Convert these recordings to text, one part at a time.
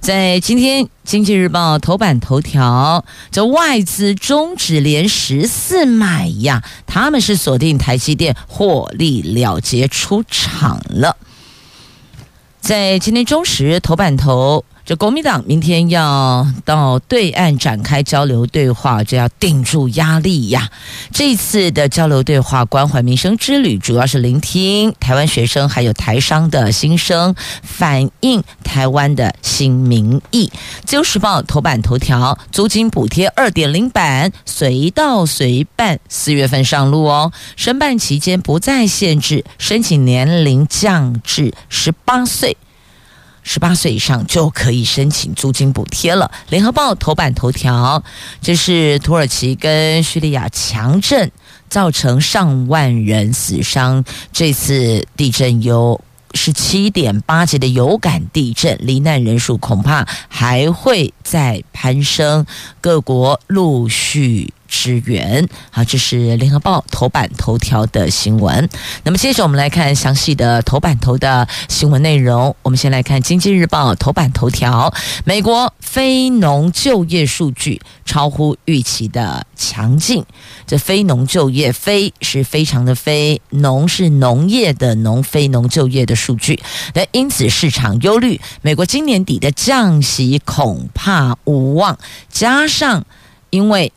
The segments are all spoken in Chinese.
在今天《经济日报》头版头条，这外资终止连十四买呀，他们是锁定台积电获利了结出场了。在今天中时头版头。这国民党明天要到对岸展开交流对话，这要顶住压力呀。这次的交流对话关怀民生之旅，主要是聆听台湾学生还有台商的心声，反映台湾的新民意。自由时报头版头条：租金补贴二点零版随到随办，四月份上路哦。申办期间不再限制，申请年龄降至十八岁。十八岁以上就可以申请租金补贴了。联合报头版头条，这是土耳其跟叙利亚强震造成上万人死伤。这次地震有是七点八级的有感地震，罹难人数恐怕还会再攀升。各国陆续。支援好，这是联合报头版头条的新闻。那么接着我们来看详细的头版头的新闻内容。我们先来看经济日报头版头条：美国非农就业数据超乎预期的强劲。这非农就业，非是非常的非，农是农业的农，非农就业的数据。那因此市场忧虑，美国今年底的降息恐怕无望。加上因为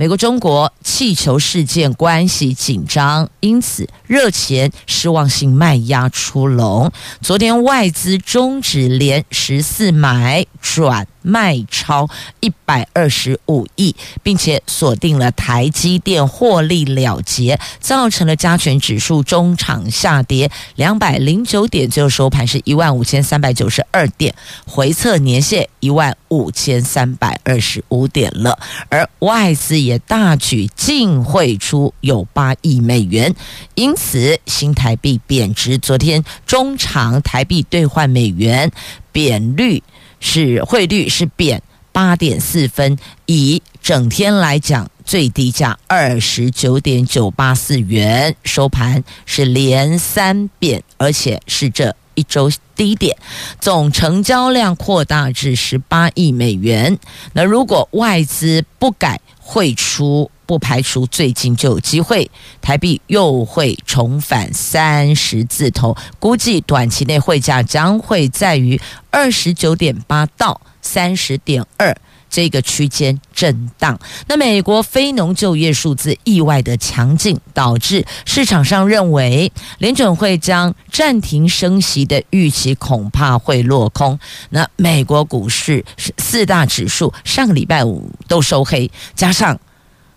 美国中国气球事件关系紧张，因此热钱失望性卖压出笼。昨天外资终止连十四买转卖超一百二十五亿，并且锁定了台积电获利了结，造成了加权指数中场下跌两百零九点，最后收盘是一万五千三百九十二点，回测年线一万五千三百二十五点了。而外资也大举净汇出有八亿美元，因此新台币贬值。昨天中场台币兑换美元贬率。是汇率是贬八点四分，以整天来讲，最低价二十九点九八四元，收盘是连三贬，而且是这一周低点，总成交量扩大至十八亿美元。那如果外资不改汇出，不排除最近就有机会，台币又会重返三十字头，估计短期内汇价将会在于二十九点八到三十点二这个区间震荡。那美国非农就业数字意外的强劲，导致市场上认为联准会将暂停升息的预期恐怕会落空。那美国股市四大指数上个礼拜五都收黑，加上。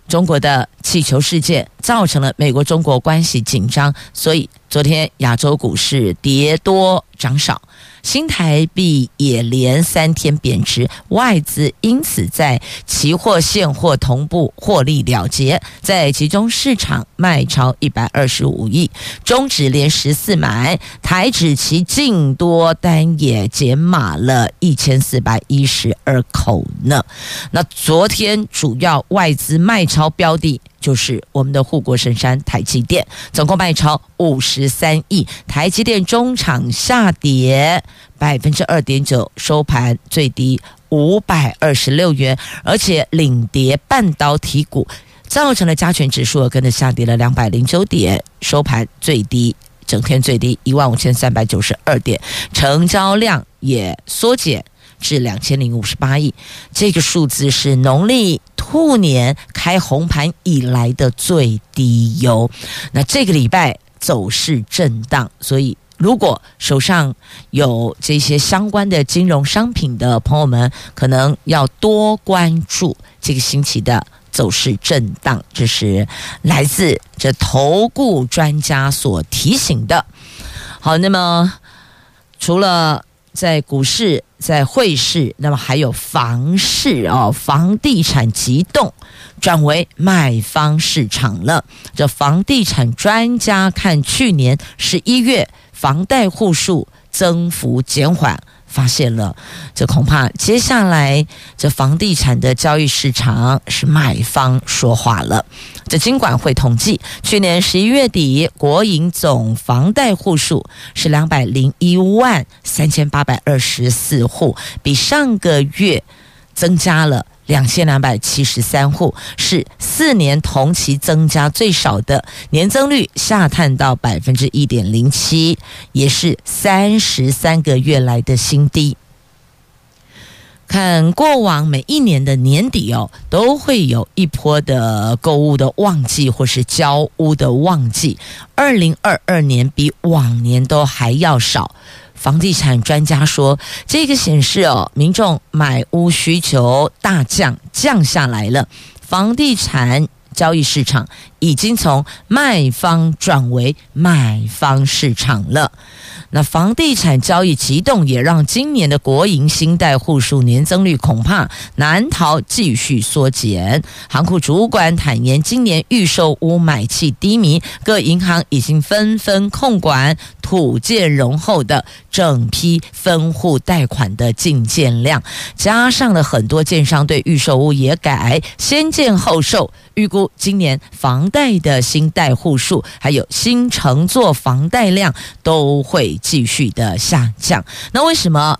中国的气球事件造成了美国中国关系紧张，所以昨天亚洲股市跌多涨少。新台币也连三天贬值，外资因此在期货现货同步获利了结，在集中市场卖超一百二十五亿，中指连十四买，台指期净多单也减码了一千四百一十二口呢。那昨天主要外资卖超标的。就是我们的护国神山台积电，总共卖超五十三亿。台积电中场下跌百分之二点九，收盘最低五百二十六元，而且领跌半导体股，造成了加权指数跟着下跌了两百零九点，收盘最低整天最低一万五千三百九十二点，成交量也缩减。至两千零五十八亿，这个数字是农历兔年开红盘以来的最低哟。那这个礼拜走势震荡，所以如果手上有这些相关的金融商品的朋友们，可能要多关注这个星期的走势震荡。这是来自这投顾专家所提醒的。好，那么除了。在股市、在汇市，那么还有房市哦，房地产急动，转为卖方市场了。这房地产专家看去年十一月房贷户数增幅减缓。发现了，这恐怕接下来这房地产的交易市场是卖方说话了。这经管会统计，去年十一月底国营总房贷户数是两百零一万三千八百二十四户，比上个月增加了。两千两百七十三户是四年同期增加最少的，年增率下探到百分之一点零七，也是三十三个月来的新低。看过往每一年的年底哦，都会有一波的购物的旺季或是交屋的旺季，二零二二年比往年都还要少。房地产专家说，这个显示哦，民众买屋需求大降，降下来了。房地产交易市场已经从卖方转为买方市场了。那房地产交易急动，也让今年的国营新贷户数年增率恐怕难逃继续缩减。行库主管坦言，今年预售屋买气低迷，各银行已经纷纷控管土建融后的整批分户贷款的进件量，加上了很多建商对预售屋也改先建后售，预估今年房贷的新贷户数还有新承作房贷量都会。继续的下降，那为什么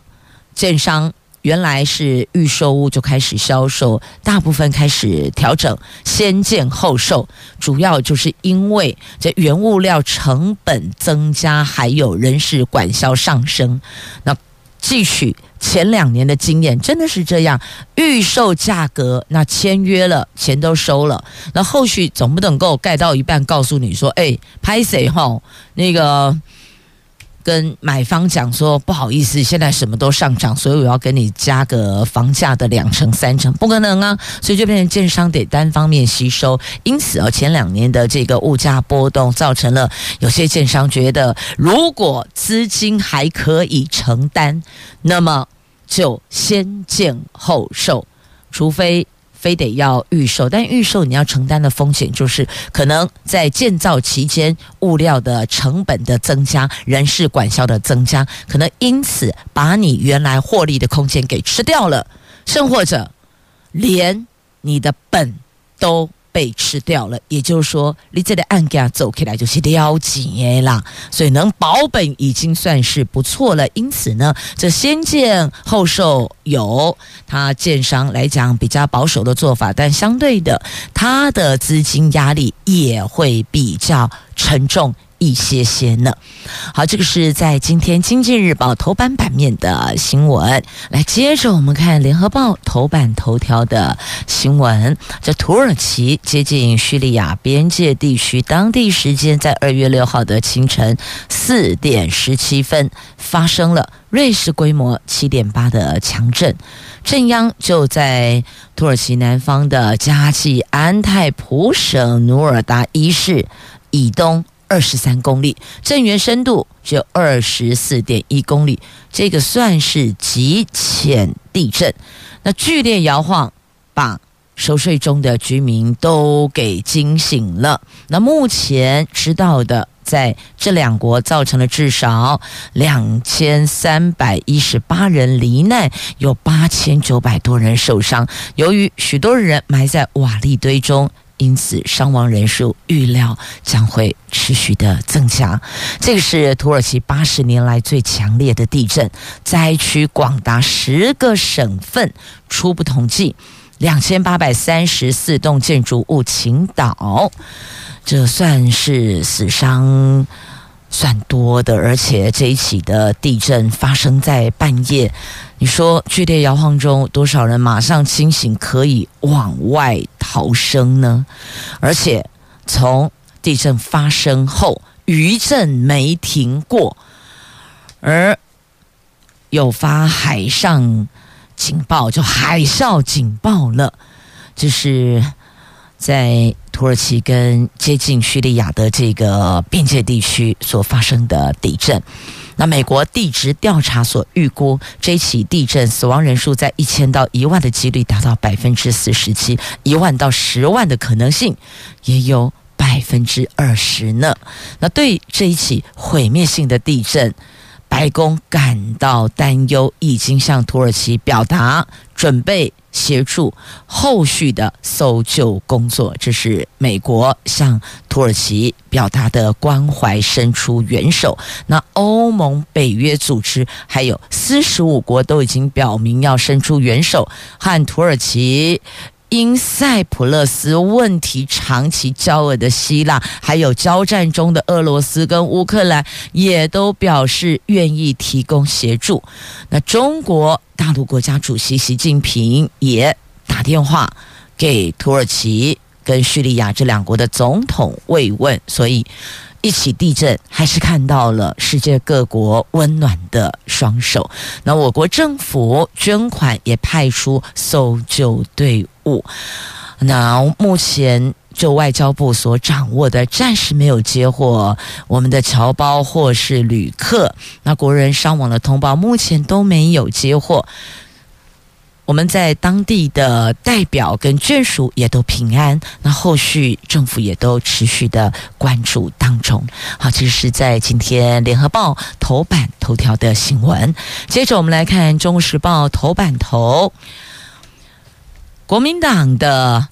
建商原来是预售屋就开始销售，大部分开始调整先建后售，主要就是因为这原物料成本增加，还有人事管销上升。那继续前两年的经验真的是这样，预售价格那签约了，钱都收了，那后续总不能够盖到一半告诉你说，哎，拍谁哈那个。跟买方讲说不好意思，现在什么都上涨，所以我要跟你加个房价的两成三成，不可能啊！所以就变成建商得单方面吸收。因此啊，前两年的这个物价波动，造成了有些建商觉得，如果资金还可以承担，那么就先建后售，除非。非得要预售，但预售你要承担的风险就是可能在建造期间物料的成本的增加、人事管销的增加，可能因此把你原来获利的空间给吃掉了，甚或者连你的本都。被吃掉了，也就是说，你这个案件走起来就是了结啦，所以能保本已经算是不错了。因此呢，这先建后售有他建商来讲比较保守的做法，但相对的，他的资金压力也会比较沉重。一些些呢。好，这个是在今天《经济日报》头版版面的新闻。来，接着我们看《联合报》头版头条的新闻。这土耳其接近叙利亚边界地区，当地时间在二月六号的清晨四点十七分，发生了瑞士规模七点八的强震，震央就在土耳其南方的加济安泰普省努尔达伊市以东。二十三公里，震源深度只有二十四点一公里，这个算是极浅地震。那剧烈摇晃把熟睡中的居民都给惊醒了。那目前知道的，在这两国造成了至少两千三百一十八人罹难，有八千九百多人受伤。由于许多人埋在瓦砾堆中。因此，伤亡人数预料将会持续的增加。这个是土耳其八十年来最强烈的地震，灾区广达十个省份，初步统计两千八百三十四栋建筑物倾倒，这算是死伤算多的。而且这一起的地震发生在半夜。你说剧烈摇晃中，多少人马上清醒，可以往外逃生呢？而且从地震发生后，余震没停过，而有发海上警报，就海啸警报了。就是在土耳其跟接近叙利亚的这个边界地区所发生的地震。那美国地质调查所预估，这起地震死亡人数在一千到一万的几率达到百分之四十七，一万到十万的可能性也有百分之二十呢。那对这一起毁灭性的地震，白宫感到担忧，已经向土耳其表达准备协助后续的搜救工作。这是美国向土耳其表达的关怀，伸出援手。那欧盟、北约组织还有四十五国都已经表明要伸出援手，和土耳其。因塞浦路斯问题长期交恶的希腊，还有交战中的俄罗斯跟乌克兰，也都表示愿意提供协助。那中国大陆国家主席习近平也打电话给土耳其跟叙利亚这两国的总统慰问，所以。一起地震，还是看到了世界各国温暖的双手。那我国政府捐款也派出搜救队伍。那目前就外交部所掌握的，暂时没有接获我们的侨胞或是旅客。那国人伤亡的通报，目前都没有接获。我们在当地的代表跟眷属也都平安，那后续政府也都持续的关注当中。好，这是在今天联合报头版头条的新闻。接着我们来看中国时报头版头，国民党的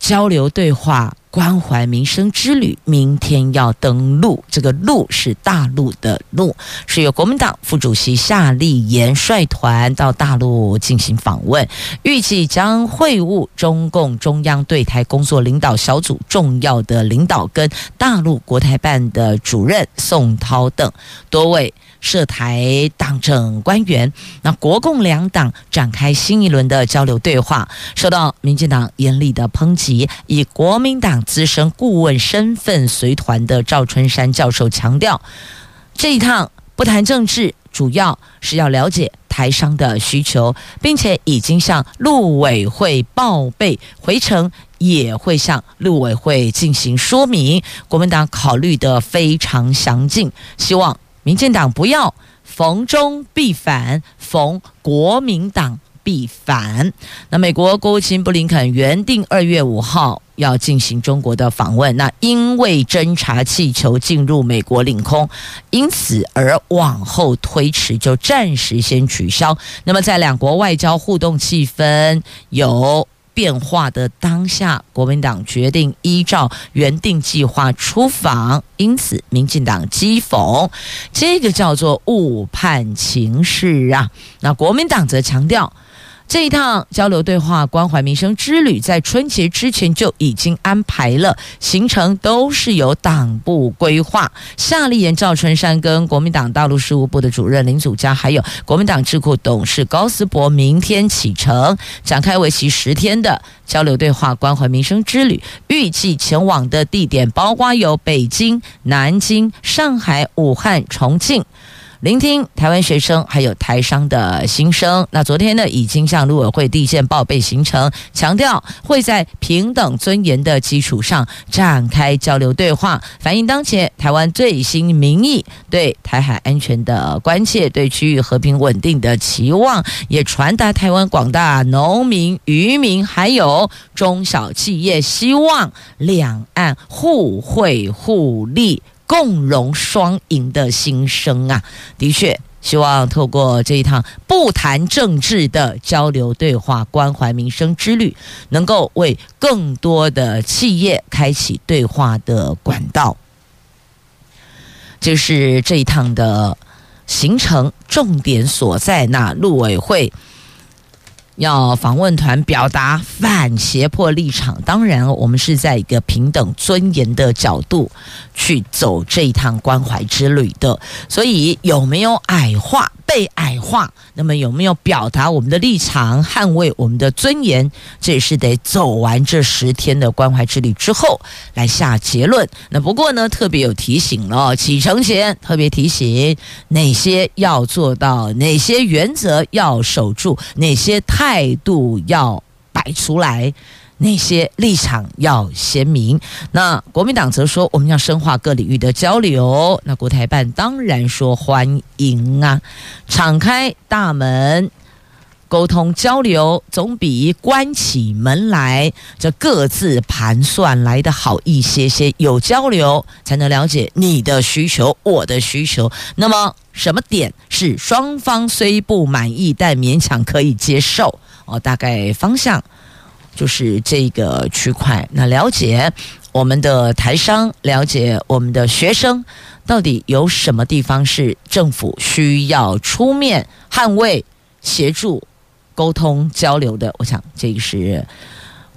交流对话。关怀民生之旅明天要登陆，这个“陆”是大陆的“陆”，是由国民党副主席夏立言率团到大陆进行访问，预计将会晤中共中央对台工作领导小组重要的领导跟大陆国台办的主任宋涛等多位。涉台党政官员，那国共两党展开新一轮的交流对话，受到民进党严厉的抨击。以国民党资深顾问身份随团的赵春山教授强调，这一趟不谈政治，主要是要了解台商的需求，并且已经向陆委会报备，回程也会向陆委会进行说明。国民党考虑得非常详尽，希望。民进党不要逢中必反，逢国民党必反。那美国国务卿布林肯原定二月五号要进行中国的访问，那因为侦察气球进入美国领空，因此而往后推迟，就暂时先取消。那么在两国外交互动气氛有变化的当下，国民党决定依照原定计划出访，因此民进党讥讽这个叫做误判情势啊。那国民党则强调。这一趟交流对话、关怀民生之旅，在春节之前就已经安排了，行程都是由党部规划。夏立言、赵春山跟国民党大陆事务部的主任林祖嘉，还有国民党智库董事高思博，明天启程，展开为期十天的交流对话、关怀民生之旅。预计前往的地点包括有北京、南京、上海、武汉、重庆。聆听台湾学生还有台商的心声。那昨天呢，已经向陆委会递件报备行程，强调会在平等尊严的基础上展开交流对话，反映当前台湾最新民意，对台海安全的关切，对区域和平稳定的期望，也传达台湾广大农民、渔民还有中小企业希望两岸互惠互利。共荣双赢的心声啊，的确希望透过这一趟不谈政治的交流对话、关怀民生之旅，能够为更多的企业开启对话的管道。就是这一趟的行程重点所在，那陆委会。要访问团表达反胁迫立场，当然我们是在一个平等尊严的角度去走这一趟关怀之旅的，所以有没有矮化？被矮化，那么有没有表达我们的立场，捍卫我们的尊严？这也是得走完这十天的关怀之旅之后来下结论。那不过呢，特别有提醒了，启程前特别提醒哪些要做到，哪些原则要守住，哪些态度要摆出来。那些立场要鲜明？那国民党则说我们要深化各领域的交流。那国台办当然说欢迎啊，敞开大门。沟通交流总比关起门来这各自盘算来的好一些些。有交流才能了解你的需求，我的需求。那么什么点是双方虽不满意，但勉强可以接受？哦，大概方向就是这个区块。那了解我们的台商，了解我们的学生，到底有什么地方是政府需要出面捍卫、协助？沟通交流的，我想这个是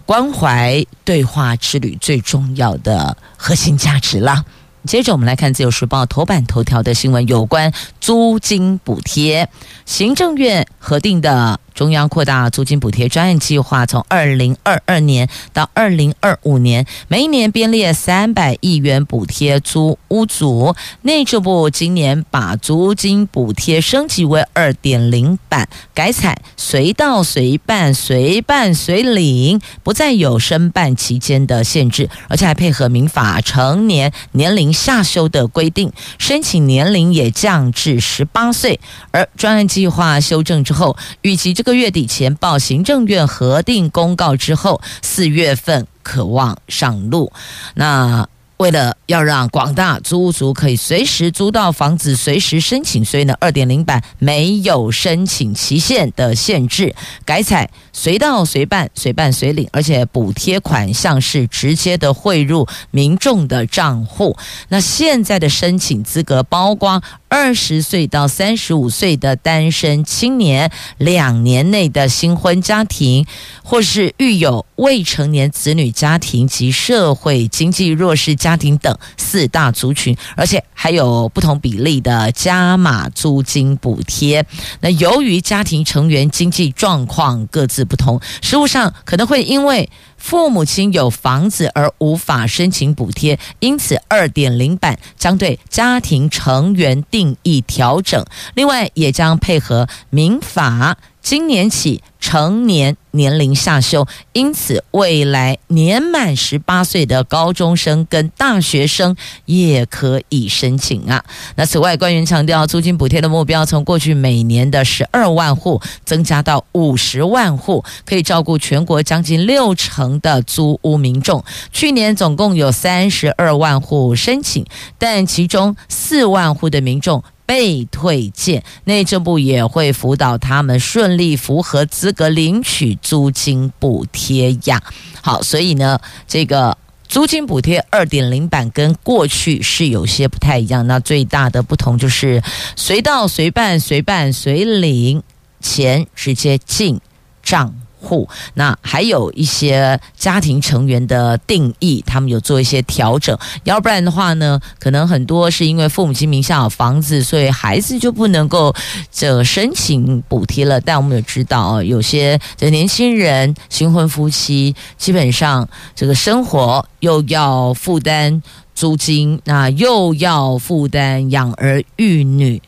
关怀对话之旅最重要的核心价值了。接着我们来看《自由时报》头版头条的新闻，有关租金补贴，行政院核定的。中央扩大租金补贴专案计划，从二零二二年到二零二五年，每一年编列三百亿元补贴租屋族。内政部今年把租金补贴升级为二点零版，改采随到随办、随办随领，不再有申办期间的限制，而且还配合民法成年年龄下修的规定，申请年龄也降至十八岁。而专案计划修正之后，预计这。个月底前报行政院核定公告之后，四月份可望上路。那。为了要让广大租屋族可以随时租到房子，随时申请，所以呢，二点零版没有申请期限的限制，改采随到随办、随办随领，而且补贴款项是直接的汇入民众的账户。那现在的申请资格包括二十岁到三十五岁的单身青年，两年内的新婚家庭，或是育有未成年子女家庭及社会经济弱势。家庭等四大族群，而且还有不同比例的加码租金补贴。那由于家庭成员经济状况各自不同，实务上可能会因为父母亲有房子而无法申请补贴，因此二点零版将对家庭成员定义调整，另外也将配合民法。今年起成年年龄下修，因此未来年满十八岁的高中生跟大学生也可以申请啊。那此外，官员强调，租金补贴的目标从过去每年的十二万户增加到五十万户，可以照顾全国将近六成的租屋民众。去年总共有三十二万户申请，但其中四万户的民众。被退件，内政部也会辅导他们顺利符合资格领取租金补贴呀。好，所以呢，这个租金补贴二点零版跟过去是有些不太一样。那最大的不同就是随到随办、随办随领，钱直接进账。户，那还有一些家庭成员的定义，他们有做一些调整。要不然的话呢，可能很多是因为父母亲名下有房子，所以孩子就不能够这申请补贴了。但我们也知道，有些这年轻人新婚夫妻，基本上这个生活又要负担租金，那又要负担养儿育女。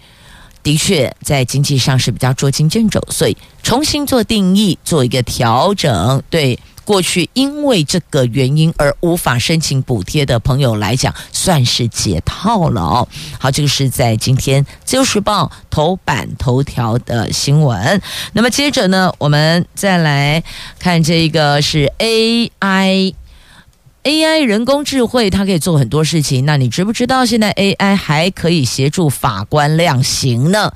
的确，在经济上是比较捉襟见肘，所以重新做定义，做一个调整，对过去因为这个原因而无法申请补贴的朋友来讲，算是解套了哦。好，这个是在今天《自由时报》头版头条的新闻。那么接着呢，我们再来看这个是 AI。AI 人工智慧，它可以做很多事情。那你知不知道，现在 AI 还可以协助法官量刑呢？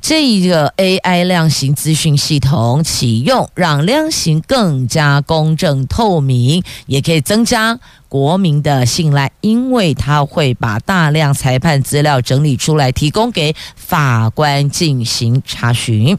这一个 AI 量刑资讯系统启用，让量刑更加公正透明，也可以增加国民的信赖，因为它会把大量裁判资料整理出来，提供给法官进行查询。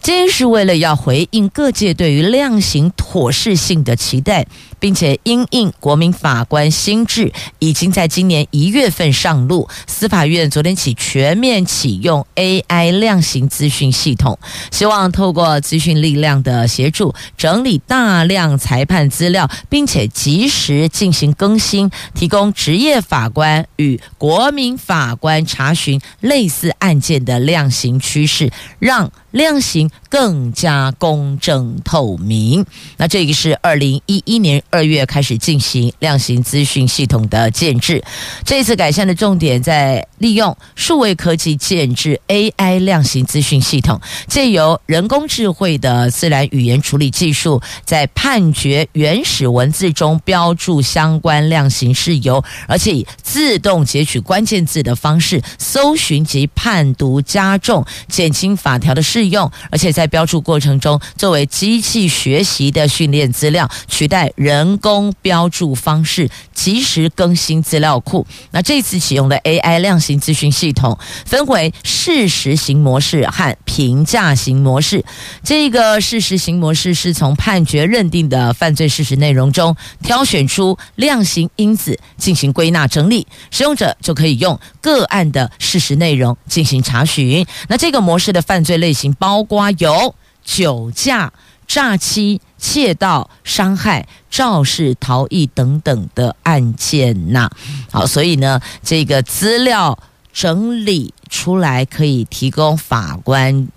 这是为了要回应各界对于量刑妥适性的期待。并且因应国民法官新制，已经在今年一月份上路。司法院昨天起全面启用 AI 量刑资讯系统，希望透过资讯力量的协助，整理大量裁判资料，并且及时进行更新，提供职业法官与国民法官查询类似案件的量刑趋势，让量刑更加公正透明。那这个是二零一一年二月开始进行量刑资讯系统的建制。这次改善的重点在利用数位科技建制 AI 量刑资讯系统，借由人工智慧的自然语言处理技术，在判决原始文字中标注相关量刑事由，而且以自动截取关键字的方式搜寻及判读加重、减轻法条的适用，而且在标注过程中作为机器学习的训练资料，取代人人工标注方式，及时更新资料库。那这次启用的 AI 量刑咨询系统分为事实型模式和评价型模式。这个事实型模式是从判决认定的犯罪事实内容中挑选出量刑因子进行归纳整理，使用者就可以用个案的事实内容进行查询。那这个模式的犯罪类型包括有酒驾、诈欺、窃盗、伤害、肇事逃逸等等的案件呐。好，所以呢，这个资料整理出来可以提供法官。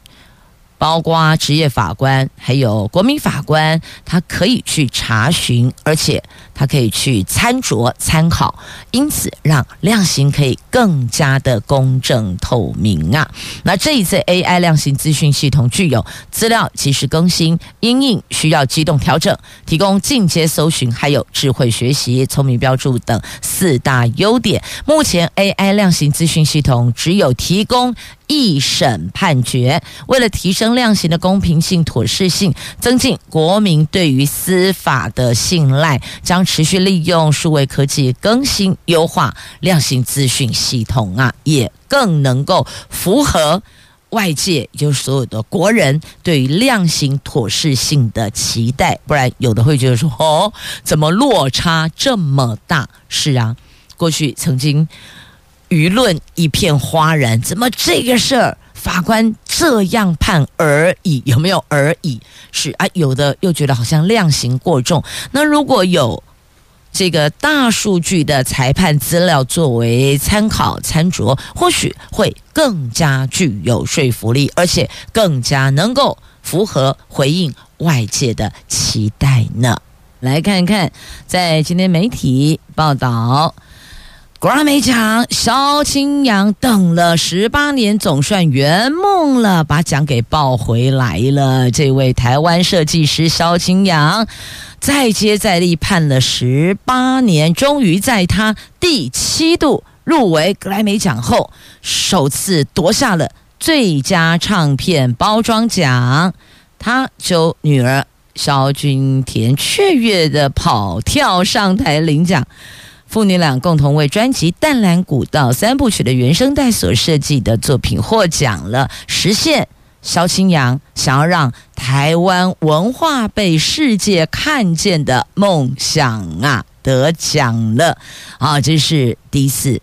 包括职业法官，还有国民法官，他可以去查询，而且他可以去参酌参考，因此让量刑可以更加的公正透明啊。那这一次 AI 量刑资讯系统具有资料及时更新、因应需要机动调整、提供进阶搜寻，还有智慧学习、聪明标注等四大优点。目前 AI 量刑资讯系统只有提供。一审判决，为了提升量刑的公平性、妥适性，增进国民对于司法的信赖，将持续利用数位科技更新优化量刑资讯系统啊，也更能够符合外界，就是所有的国人对于量刑妥适性的期待。不然，有的会觉得说：“哦，怎么落差这么大？”是啊，过去曾经。舆论一片哗然，怎么这个事儿法官这样判而已？有没有而已？是啊，有的又觉得好像量刑过重。那如果有这个大数据的裁判资料作为参考参酌，或许会更加具有说服力，而且更加能够符合回应外界的期待呢。来看看，在今天媒体报道。格莱美奖，萧清扬等了十八年，总算圆梦了，把奖给抱回来了。这位台湾设计师萧清扬，再接再厉，判了十八年，终于在他第七度入围格莱美奖后，首次夺下了最佳唱片包装奖。他就女儿萧君田雀跃的跑跳上台领奖。父女俩共同为专辑《淡蓝古道》三部曲的原声带所设计的作品获奖了，实现萧清扬想要让台湾文化被世界看见的梦想啊，得奖了啊！这是第一次，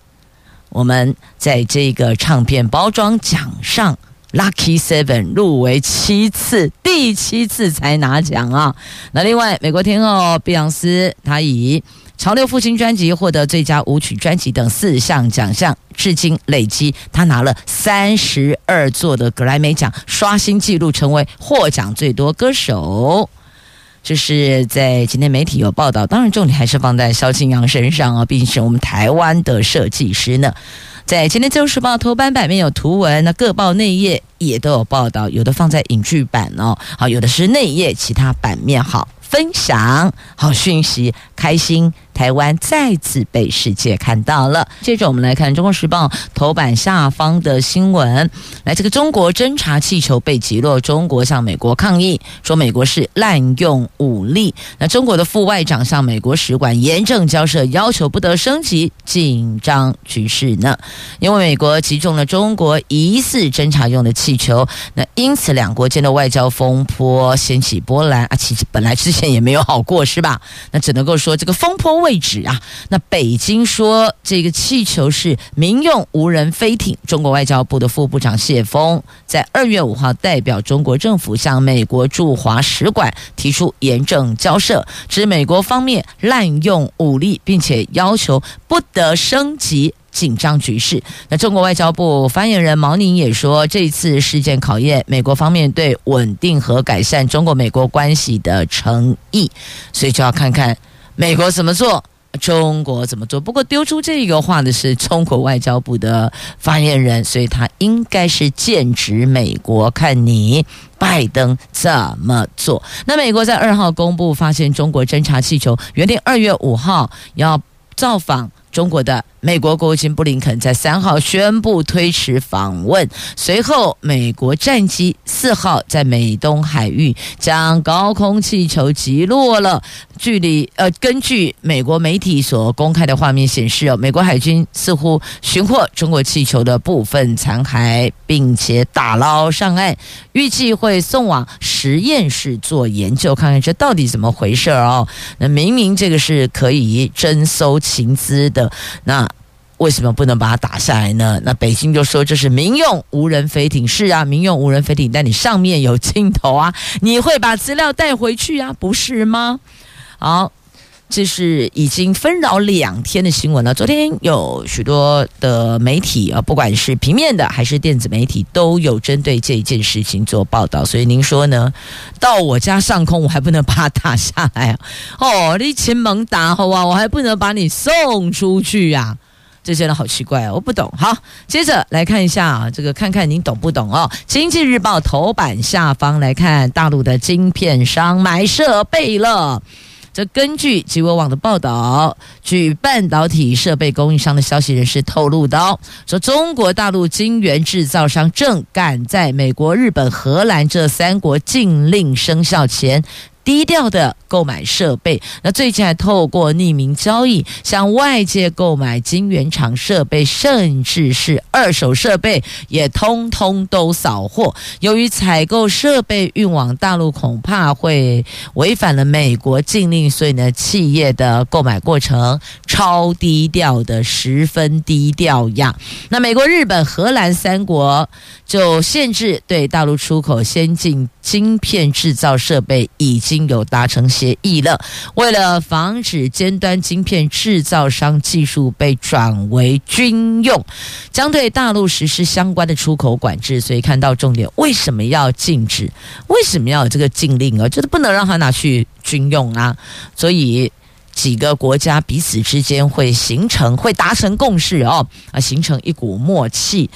我们在这个唱片包装奖上，Lucky Seven 入围七次，第七次才拿奖啊！那另外，美国天后碧昂斯，她以《潮流复兴》专辑获得最佳舞曲专辑等四项奖项，至今累积他拿了三十二座的格莱美奖，刷新纪录，成为获奖最多歌手。这是在今天媒体有报道，当然重点还是放在萧清扬身上啊，毕竟是我们台湾的设计师呢。在今天《自由时报》头版版面有图文，那各报内页也都有报道，有的放在影剧版哦，好，有的是内页其他版面好。分享好讯息，开心。台湾再次被世界看到了。接着我们来看《中国时报》头版下方的新闻。来，这个中国侦察气球被击落，中国向美国抗议，说美国是滥用武力。那中国的副外长向美国使馆严正交涉，要求不得升级紧张局势呢。因为美国击中了中国疑似侦察用的气球，那因此两国间的外交风波掀起波澜啊。其实本来之前也没有好过，是吧？那只能够说这个风波位置啊，那北京说这个气球是民用无人飞艇。中国外交部的副部长谢峰在二月五号代表中国政府向美国驻华使馆提出严正交涉，指美国方面滥用武力，并且要求不得升级紧张局势。那中国外交部发言人毛宁也说，这次事件考验美国方面对稳定和改善中国美国关系的诚意，所以就要看看美国怎么做。中国怎么做？不过丢出这个话的是中国外交部的发言人，所以他应该是剑指美国，看你拜登怎么做。那美国在二号公布发现中国侦察气球，原定二月五号要造访中国的。美国国务卿布林肯在三号宣布推迟访问，随后美国战机四号在美东海域将高空气球击落了。距离呃，根据美国媒体所公开的画面显示，哦，美国海军似乎寻获中国气球的部分残骸，并且打捞上岸，预计会送往实验室做研究，看看这到底怎么回事哦。那明明这个是可以征收情资的，那。为什么不能把它打下来呢？那北京就说这是民用无人飞艇，是啊，民用无人飞艇，但你上面有镜头啊，你会把资料带回去啊，不是吗？好，这是已经纷扰两天的新闻了。昨天有许多的媒体啊，不管是平面的还是电子媒体，都有针对这一件事情做报道。所以您说呢？到我家上空，我还不能把它打下来啊？哦，你亲猛打好啊，我还不能把你送出去呀？这真的好奇怪哦，我不懂。好，接着来看一下啊，这个看看您懂不懂哦。经济日报头版下方来看，大陆的晶片商买设备了。这根据集文网的报道，据半导体设备供应商的消息人士透露到，说中国大陆晶圆制造商正赶在美国、日本、荷兰这三国禁令生效前。低调的购买设备，那最近还透过匿名交易向外界购买晶圆厂设备，甚至是二手设备，也通通都扫货。由于采购设备运往大陆恐怕会违反了美国禁令，所以呢，企业的购买过程超低调的，十分低调呀。那美国、日本、荷兰三国就限制对大陆出口先进晶片制造设备，已经。有达成协议了，为了防止尖端晶片制造商技术被转为军用，将对大陆实施相关的出口管制。所以看到重点，为什么要禁止？为什么要有这个禁令啊？就是不能让他拿去军用啊。所以几个国家彼此之间会形成、会达成共识哦，啊，形成一股默契。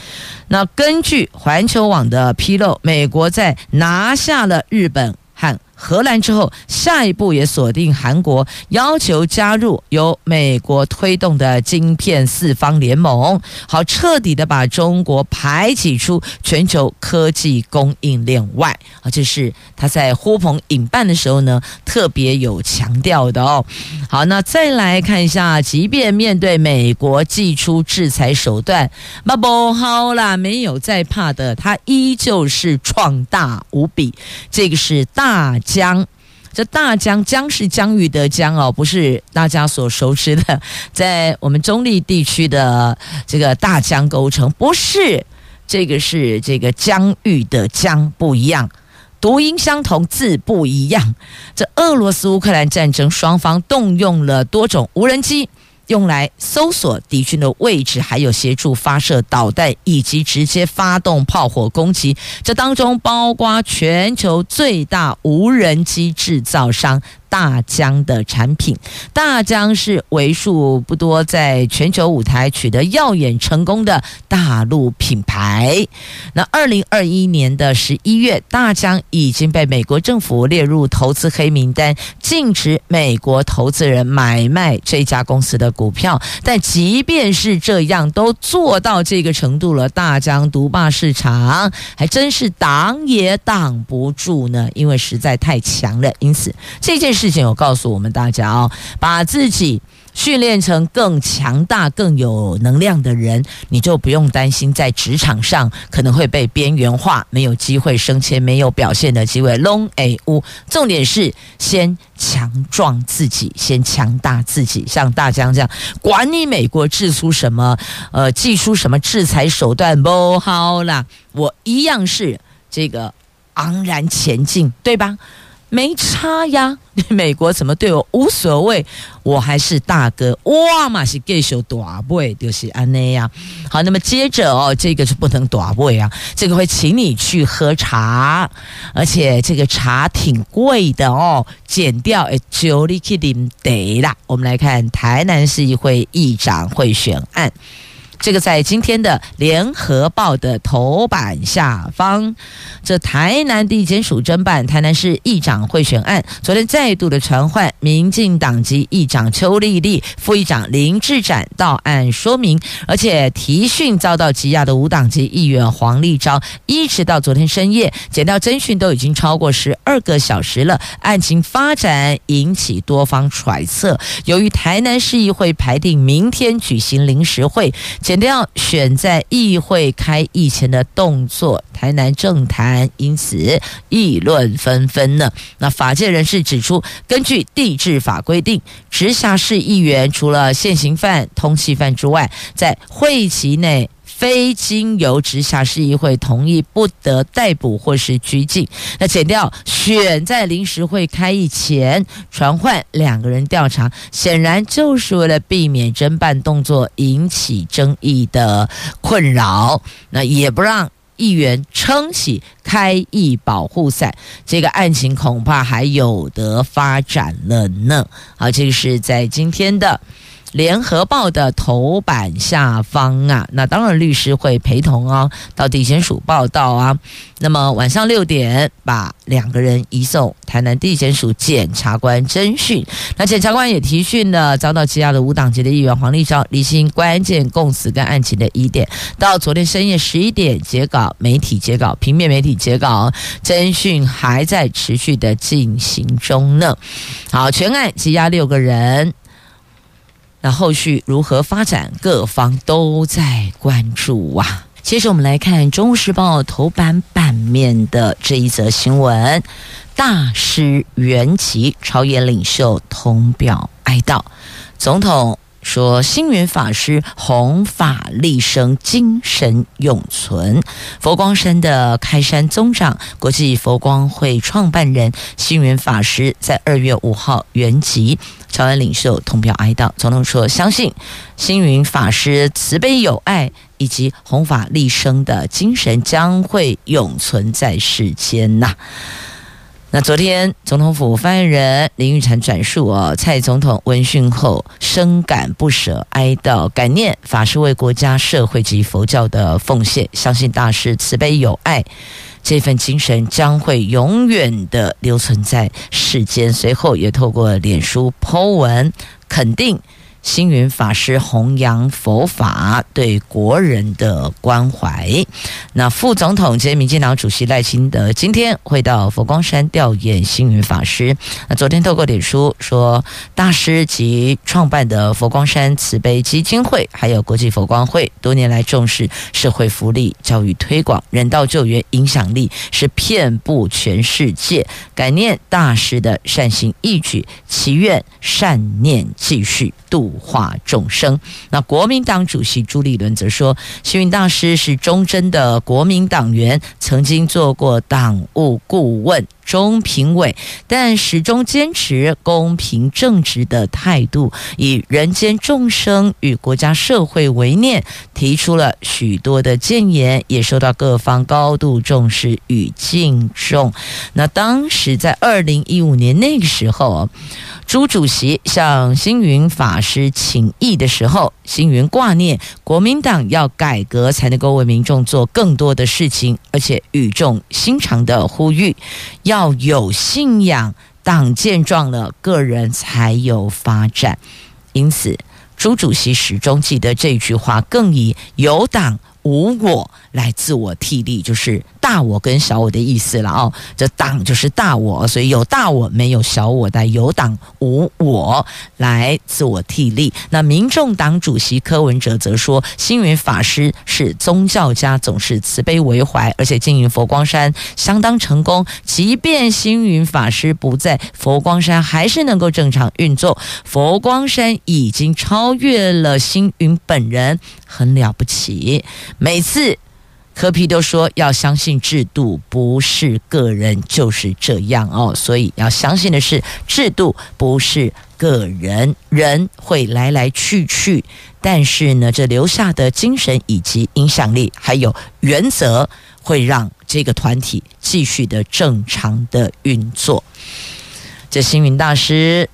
那根据环球网的披露，美国在拿下了日本和荷兰之后，下一步也锁定韩国，要求加入由美国推动的晶片四方联盟，好彻底的把中国排挤出全球科技供应链外啊！这是他在呼朋引伴的时候呢，特别有强调的哦。好，那再来看一下，即便面对美国祭出制裁手段，那不好啦，没有在怕的，他依旧是壮大无比。这个是大。江，这大江江是江域的江哦，不是大家所熟知的，在我们中立地区的这个大江沟城，不是这个是这个江域的江不一样，读音相同，字不一样。这俄罗斯乌克兰战争，双方动用了多种无人机。用来搜索敌军的位置，还有协助发射导弹，以及直接发动炮火攻击。这当中包括全球最大无人机制造商。大疆的产品，大疆是为数不多在全球舞台取得耀眼成功的大陆品牌。那二零二一年的十一月，大疆已经被美国政府列入投资黑名单，禁止美国投资人买卖这家公司的股票。但即便是这样，都做到这个程度了，大疆独霸市场，还真是挡也挡不住呢，因为实在太强了。因此这件事。事情有告诉我们大家哦，把自己训练成更强大、更有能量的人，你就不用担心在职场上可能会被边缘化，没有机会升迁，没有表现的机会。拢哎呜，重点是先强壮自己，先强大自己。像大疆这样，管你美国制出什么，呃，祭出什么制裁手段不好啦，我一样是这个昂然前进，对吧？没差呀，美国怎么对我无所谓，我还是大哥哇嘛是继续大尾，就是安内呀。好，那么接着哦，这个是不能大位啊，这个会请你去喝茶，而且这个茶挺贵的哦，减掉诶，就你去啉茶啦。我们来看台南市议会议长贿选案。这个在今天的联合报的头版下方，这台南地检署侦办台南市议长贿选案，昨天再度的传唤民进党籍议长邱丽丽、副议长林志展到案说明，而且提讯遭到羁押的无党籍议员黄立昭，一直到昨天深夜，检调侦讯都已经超过十二个小时了，案情发展引起多方揣测。由于台南市议会排定明天举行临时会。调选在议会开议前的动作，台南政坛因此议论纷纷呢。那法界人士指出，根据地质法规定，直辖市议员除了现行犯、通缉犯之外，在会期内。非经由直辖市议会同意，不得逮捕或是拘禁。那减掉选在临时会开议前传唤两个人调查，显然就是为了避免侦办动作引起争议的困扰。那也不让议员撑起开议保护伞，这个案情恐怕还有得发展了呢。好，这个是在今天的。联合报的头版下方啊，那当然律师会陪同哦，到地检署报道啊。那么晚上六点，把两个人移送台南地检署检察官侦讯。那检察官也提讯了遭到羁押的无党籍的议员黄丽昭，厘清关键供词跟案情的疑点。到昨天深夜十一点截稿，媒体截稿，平面媒体截稿，侦讯还在持续的进行中呢。好，全案羁押六个人。那后续如何发展，各方都在关注啊。接着我们来看《中时报》头版版面的这一则新闻：大师原籍，朝野领袖同表哀悼，总统。说星云法师弘法利生，精神永存。佛光山的开山宗长、国际佛光会创办人星云法师在二月五号圆寂，朝安领袖通表哀悼。总统说，相信星云法师慈悲有爱以及弘法利生的精神将会永存在世间呐。那昨天，总统府发言人林玉婵转述哦，蔡总统闻讯后深感不舍、哀悼、感念法师为国家、社会及佛教的奉献，相信大师慈悲有爱，这份精神将会永远的留存在世间。随后也透过脸书 po 文肯定。星云法师弘扬佛法，对国人的关怀。那副总统兼民进党主席赖清德今天会到佛光山吊唁星云法师。那昨天透过脸书说，大师及创办的佛光山慈悲基金会，还有国际佛光会，多年来重视社会福利、教育推广、人道救援，影响力是遍布全世界。感念大师的善行义举，祈愿善念继续度。化众生。那国民党主席朱立伦则说，星云大师是忠贞的国民党员，曾经做过党务顾问、中评委，但始终坚持公平正直的态度，以人间众生与国家社会为念，提出了许多的建言，也受到各方高度重视与敬重。那当时在二零一五年那个时候。朱主席向星云法师请益的时候，星云挂念国民党要改革，才能够为民众做更多的事情，而且语重心长的呼吁要有信仰，党健壮了，个人才有发展。因此，朱主席始终记得这句话，更以有党无我来自我替力，就是。大我跟小我的意思了哦，这党就是大我，所以有大我没有小我的，有党无我来自我替力。那民众党主席柯文哲则说，星云法师是宗教家，总是慈悲为怀，而且经营佛光山相当成功。即便星云法师不在，佛光山还是能够正常运作。佛光山已经超越了星云本人，很了不起。每次。柯皮都说要相信制度，不是个人就是这样哦。所以要相信的是制度，不是个人。人会来来去去，但是呢，这留下的精神以及影响力，还有原则，会让这个团体继续的正常的运作。这星云大师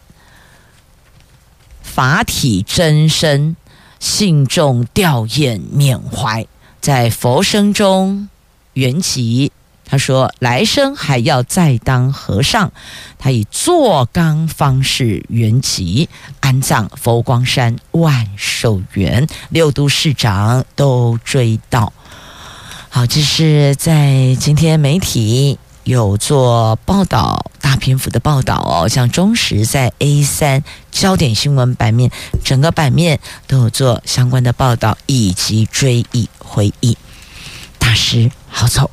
法体真身，信众吊唁缅怀。在佛生中圆寂，他说来生还要再当和尚。他以坐缸方式圆寂，安葬佛光山万寿园，六都市长都追悼。好，这是在今天媒体有做报道，大篇幅的报道哦，像中时在 A 三焦点新闻版面，整个版面都有做相关的报道以及追忆。回忆大师好走，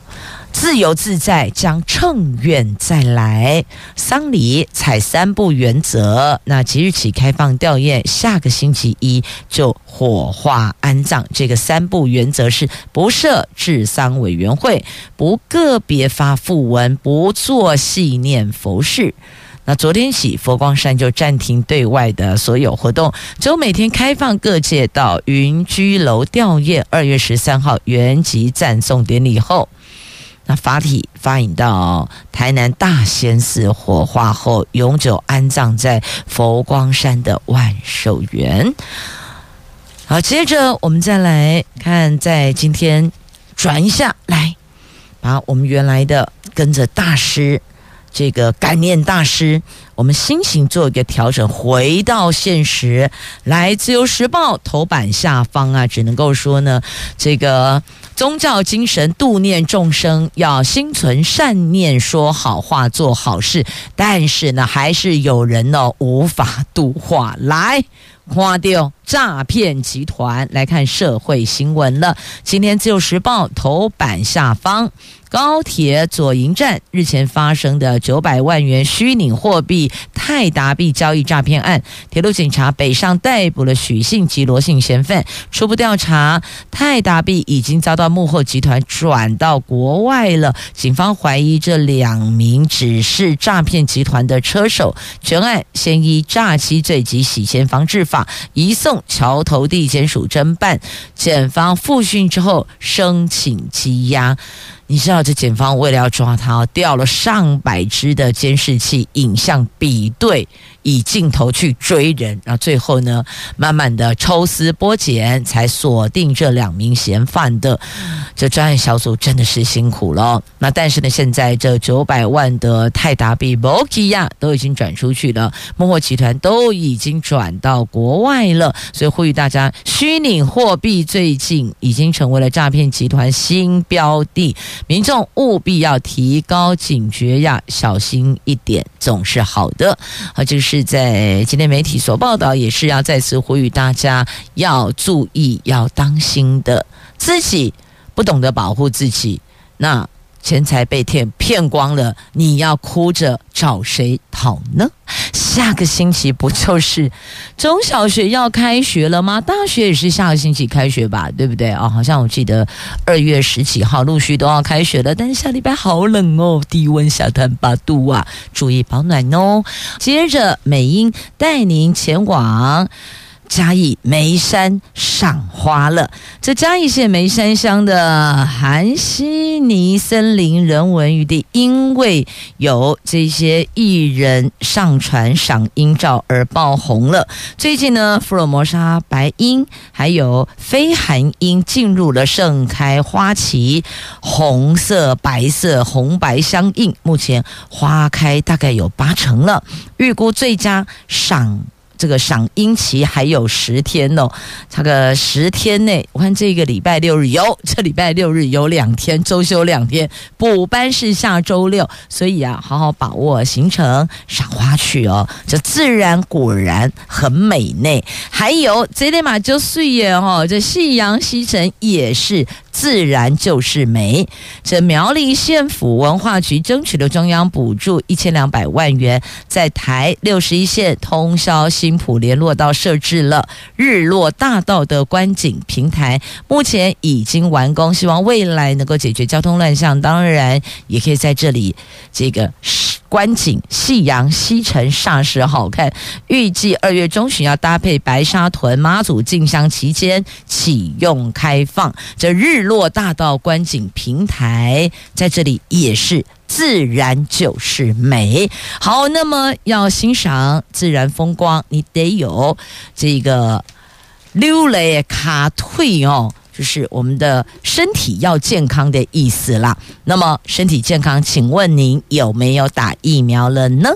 自由自在，将乘愿再来。丧礼采三不原则，那即日起开放吊唁，下个星期一就火化安葬。这个三不原则是：不设治丧委员会，不个别发讣文，不做纪念佛事。那昨天起，佛光山就暂停对外的所有活动，只有每天开放各界到云居楼吊唁。二月十三号圆寂赞颂典礼后，那法体发引到台南大仙寺火化后，永久安葬在佛光山的万寿园。好，接着我们再来看，在今天转一下来，把我们原来的跟着大师。这个感念大师，我们心情做一个调整，回到现实。来，自由时报头版下方啊，只能够说呢，这个宗教精神度念众生，要心存善念，说好话，做好事。但是呢，还是有人呢无法度化。来，花掉诈骗集团，来看社会新闻了。今天自由时报头版下方。高铁左营站日前发生的九百万元虚拟货币泰达币交易诈骗案，铁路警察北上逮捕了许姓及罗姓嫌犯。初步调查，泰达币已经遭到幕后集团转到国外了。警方怀疑这两名只是诈骗集团的车手。全案先依诈欺罪及洗钱防治法移送桥头地检署侦办。检方复讯之后申请羁押。你知道这检方为了要抓他，调了上百只的监视器影像比对，以镜头去追人，然后最后呢，慢慢的抽丝剥茧，才锁定这两名嫌犯的。这专案小组真的是辛苦了。那但是呢，现在这九百万的泰达币、摩基亚都已经转出去了，幕后集团都已经转到国外了，所以呼吁大家，虚拟货币最近已经成为了诈骗集团新标的。民众务必要提高警觉呀，小心一点总是好的。好，这是是在今天媒体所报道，也是要再次呼吁大家要注意、要当心的。自己不懂得保护自己，那。钱财被骗骗光了，你要哭着找谁讨呢？下个星期不就是中小学要开学了吗？大学也是下个星期开学吧，对不对？哦，好像我记得二月十几号陆续都要开学了，但是下礼拜好冷哦，低温下探八度啊，注意保暖哦。接着美英带您前往。嘉义梅山赏花了。这嘉义县梅山乡的韩溪尼森林人文余地，因为有这些艺人上传赏樱照而爆红了。最近呢，福尔摩沙白樱还有飞寒樱进入了盛开花期，红色、白色、红白相映。目前花开大概有八成了，预估最佳赏。这个赏樱期还有十天哦，这个十天内，我看这个礼拜六日有，这礼拜六日有两天周休两天，补班是下周六，所以啊，好好把握行程，赏花去哦。这自然果然很美内，还有这里嘛就岁月哦，这夕阳西沉也是。自然就是美。这苗栗县府文化局争取了中央补助一千两百万元，在台六十一线通宵新浦联络道设置了日落大道的观景平台，目前已经完工，希望未来能够解决交通乱象。当然，也可以在这里这个观景夕阳西沉，煞是好看。预计二月中旬要搭配白沙屯妈祖进香期间启用开放。这日落大道观景平台在这里也是。自然就是美。好，那么要欣赏自然风光，你得有这个溜雷卡退哦，就是我们的身体要健康的意思啦。那么身体健康，请问您有没有打疫苗了呢？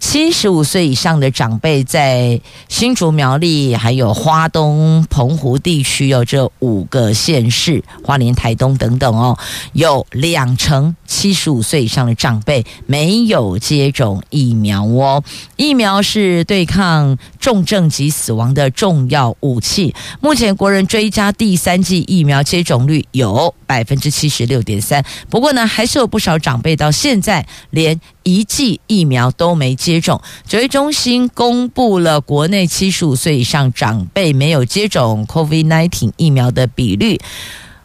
七十五岁以上的长辈，在新竹苗栗还有花东澎湖地区有这五个县市，花莲台东等等哦，有两成七十五岁以上的长辈没有接种疫苗哦。疫苗是对抗重症及死亡的重要武器。目前国人追加第三剂疫苗接种率有百分之七十六点三，不过呢，还是有不少长辈到现在连一剂疫苗都没接种。指挥中心公布了国内七十五岁以上长辈没有接种 COVID-19 疫苗的比率，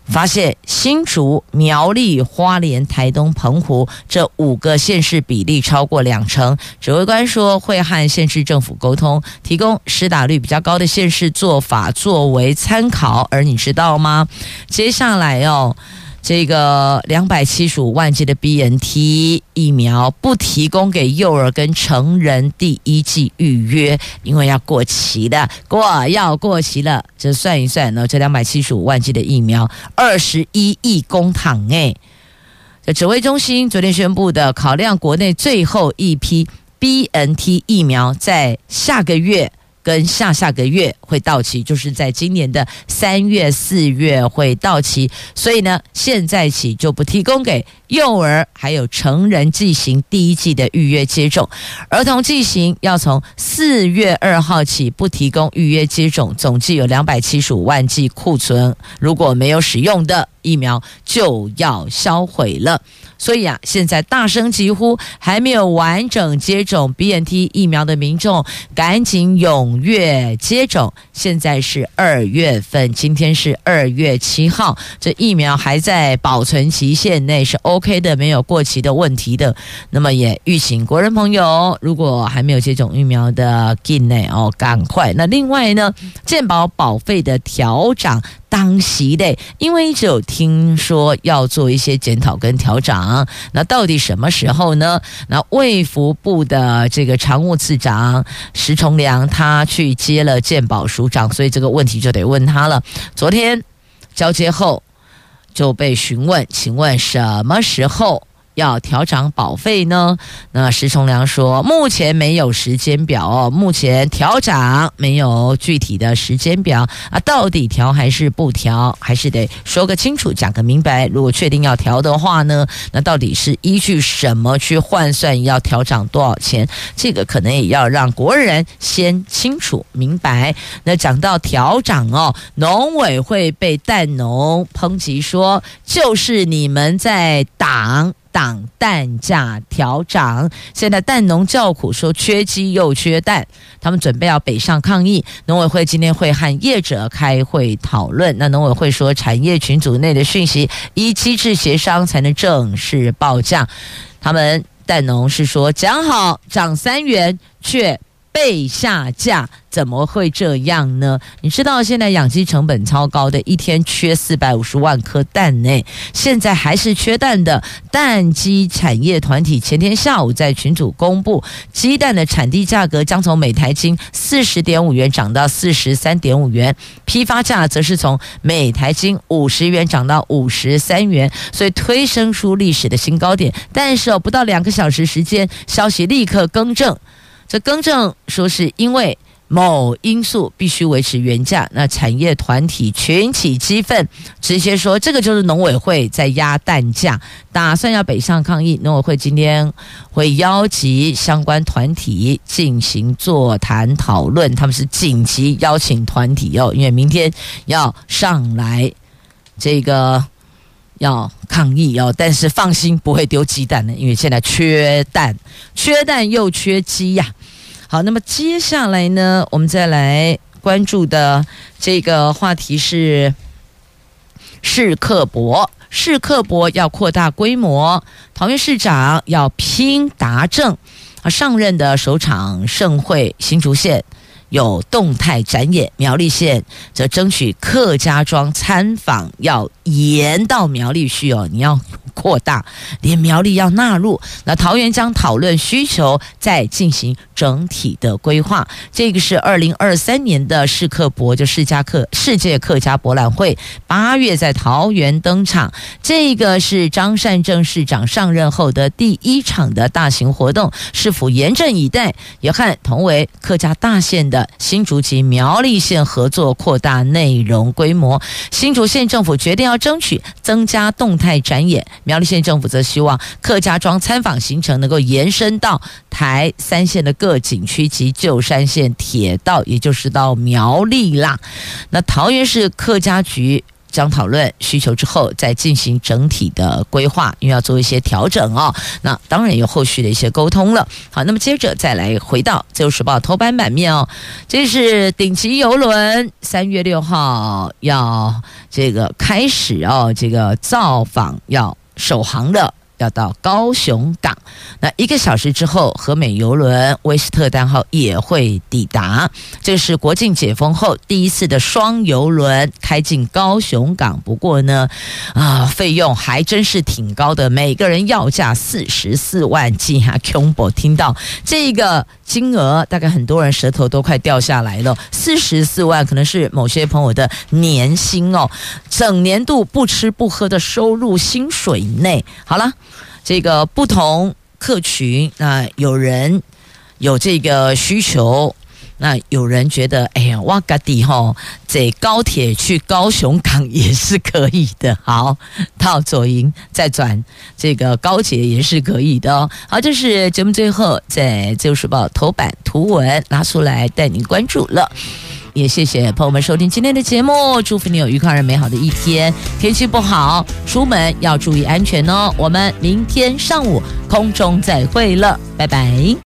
发现新竹、苗栗、花莲、台东、澎湖这五个县市比例超过两成。指挥官说会和县市政府沟通，提供施打率比较高的县市做法作为参考。而你知道吗？接下来哦。这个两百七十五万剂的 BNT 疫苗不提供给幼儿跟成人第一剂预约，因为要过期的，过要过期了。这算一算呢，这两百七十五万剂的疫苗，二十一亿公帑哎。这指挥中心昨天宣布的，考量国内最后一批 BNT 疫苗在下个月。跟下下个月会到期，就是在今年的三月、四月会到期，所以呢，现在起就不提供给幼儿还有成人剂型第一季的预约接种，儿童剂型要从四月二号起不提供预约接种，总计有两百七十五万剂库存，如果没有使用的疫苗就要销毁了。所以啊，现在大声疾呼，还没有完整接种 BNT 疫苗的民众，赶紧踊跃接种。现在是二月份，今天是二月七号，这疫苗还在保存期限内，是 OK 的，没有过期的问题的。那么也预请国人朋友，如果还没有接种疫苗的，进内哦，赶快。那另外呢，健保保费的调整。当席的，因为一直有听说要做一些检讨跟调整，那到底什么时候呢？那卫福部的这个常务次长石崇良他去接了健保署长，所以这个问题就得问他了。昨天交接后就被询问，请问什么时候？要调涨保费呢？那石崇良说，目前没有时间表哦，目前调涨没有具体的时间表啊，到底调还是不调，还是得说个清楚，讲个明白。如果确定要调的话呢，那到底是依据什么去换算要调涨多少钱？这个可能也要让国人先清楚明白。那讲到调涨哦，农委会被蛋农抨击说，就是你们在挡。挡蛋价调涨，现在蛋农叫苦，说缺鸡又缺蛋，他们准备要北上抗议。农委会今天会和业者开会讨论。那农委会说，产业群组内的讯息依机制协商才能正式报价。他们蛋农是说讲好涨三元，却被下架。怎么会这样呢？你知道现在养鸡成本超高的，一天缺四百五十万颗蛋呢。现在还是缺蛋的蛋鸡产业团体前天下午在群组公布，鸡蛋的产地价格将从每台斤四十点五元涨到四十三点五元，批发价则是从每台斤五十元涨到五十三元，所以推升出历史的新高点。但是哦，不到两个小时时间，消息立刻更正，这更正说是因为。某因素必须维持原价，那产业团体群起激愤，直接说这个就是农委会在压蛋价，打算要北上抗议。农委会今天会邀集相关团体进行座谈讨论，他们是紧急邀请团体哦，因为明天要上来这个要抗议哦，但是放心不会丢鸡蛋的，因为现在缺蛋，缺蛋又缺鸡呀。好，那么接下来呢，我们再来关注的这个话题是市刻薄，市刻薄要扩大规模，桃园市长要拼达政啊，上任的首场盛会新竹县。有动态展演，苗栗县则争取客家庄参访要延到苗栗去哦，你要扩大，连苗栗要纳入。那桃园将讨论需求，再进行整体的规划。这个是二零二三年的世客博，就世家客世界客家博览会，八月在桃园登场。这个是张善政市长上任后的第一场的大型活动，是否严阵以待，也看同为客家大县的。新竹及苗栗县合作扩大内容规模，新竹县政府决定要争取增加动态展演，苗栗县政府则希望客家庄参访行程能够延伸到台三线的各景区及旧山线铁道，也就是到苗栗啦。那桃园市客家局。将讨论需求之后，再进行整体的规划，因为要做一些调整哦。那当然有后续的一些沟通了。好，那么接着再来回到《自由时报》头版版面哦，这是顶级游轮三月六号要这个开始哦，这个造访要首航的。要到高雄港，那一个小时之后，和美邮轮威斯特丹号也会抵达。这是国境解封后第一次的双邮轮开进高雄港。不过呢，啊，费用还真是挺高的，每个人要价四十四万几哈。Combo 听到这个金额，大概很多人舌头都快掉下来了。四十四万可能是某些朋友的年薪哦，整年度不吃不喝的收入薪水内。好了。这个不同客群，那有人有这个需求，那有人觉得，哎呀，哇嘎地吼，这高铁去高雄港也是可以的。好，到左营再转这个高铁也是可以的哦。好，这是节目最后在《自由时报》头版图文拿出来带您关注了。也谢谢朋友们收听今天的节目，祝福你有愉快而美好的一天。天气不好，出门要注意安全哦。我们明天上午空中再会了，拜拜。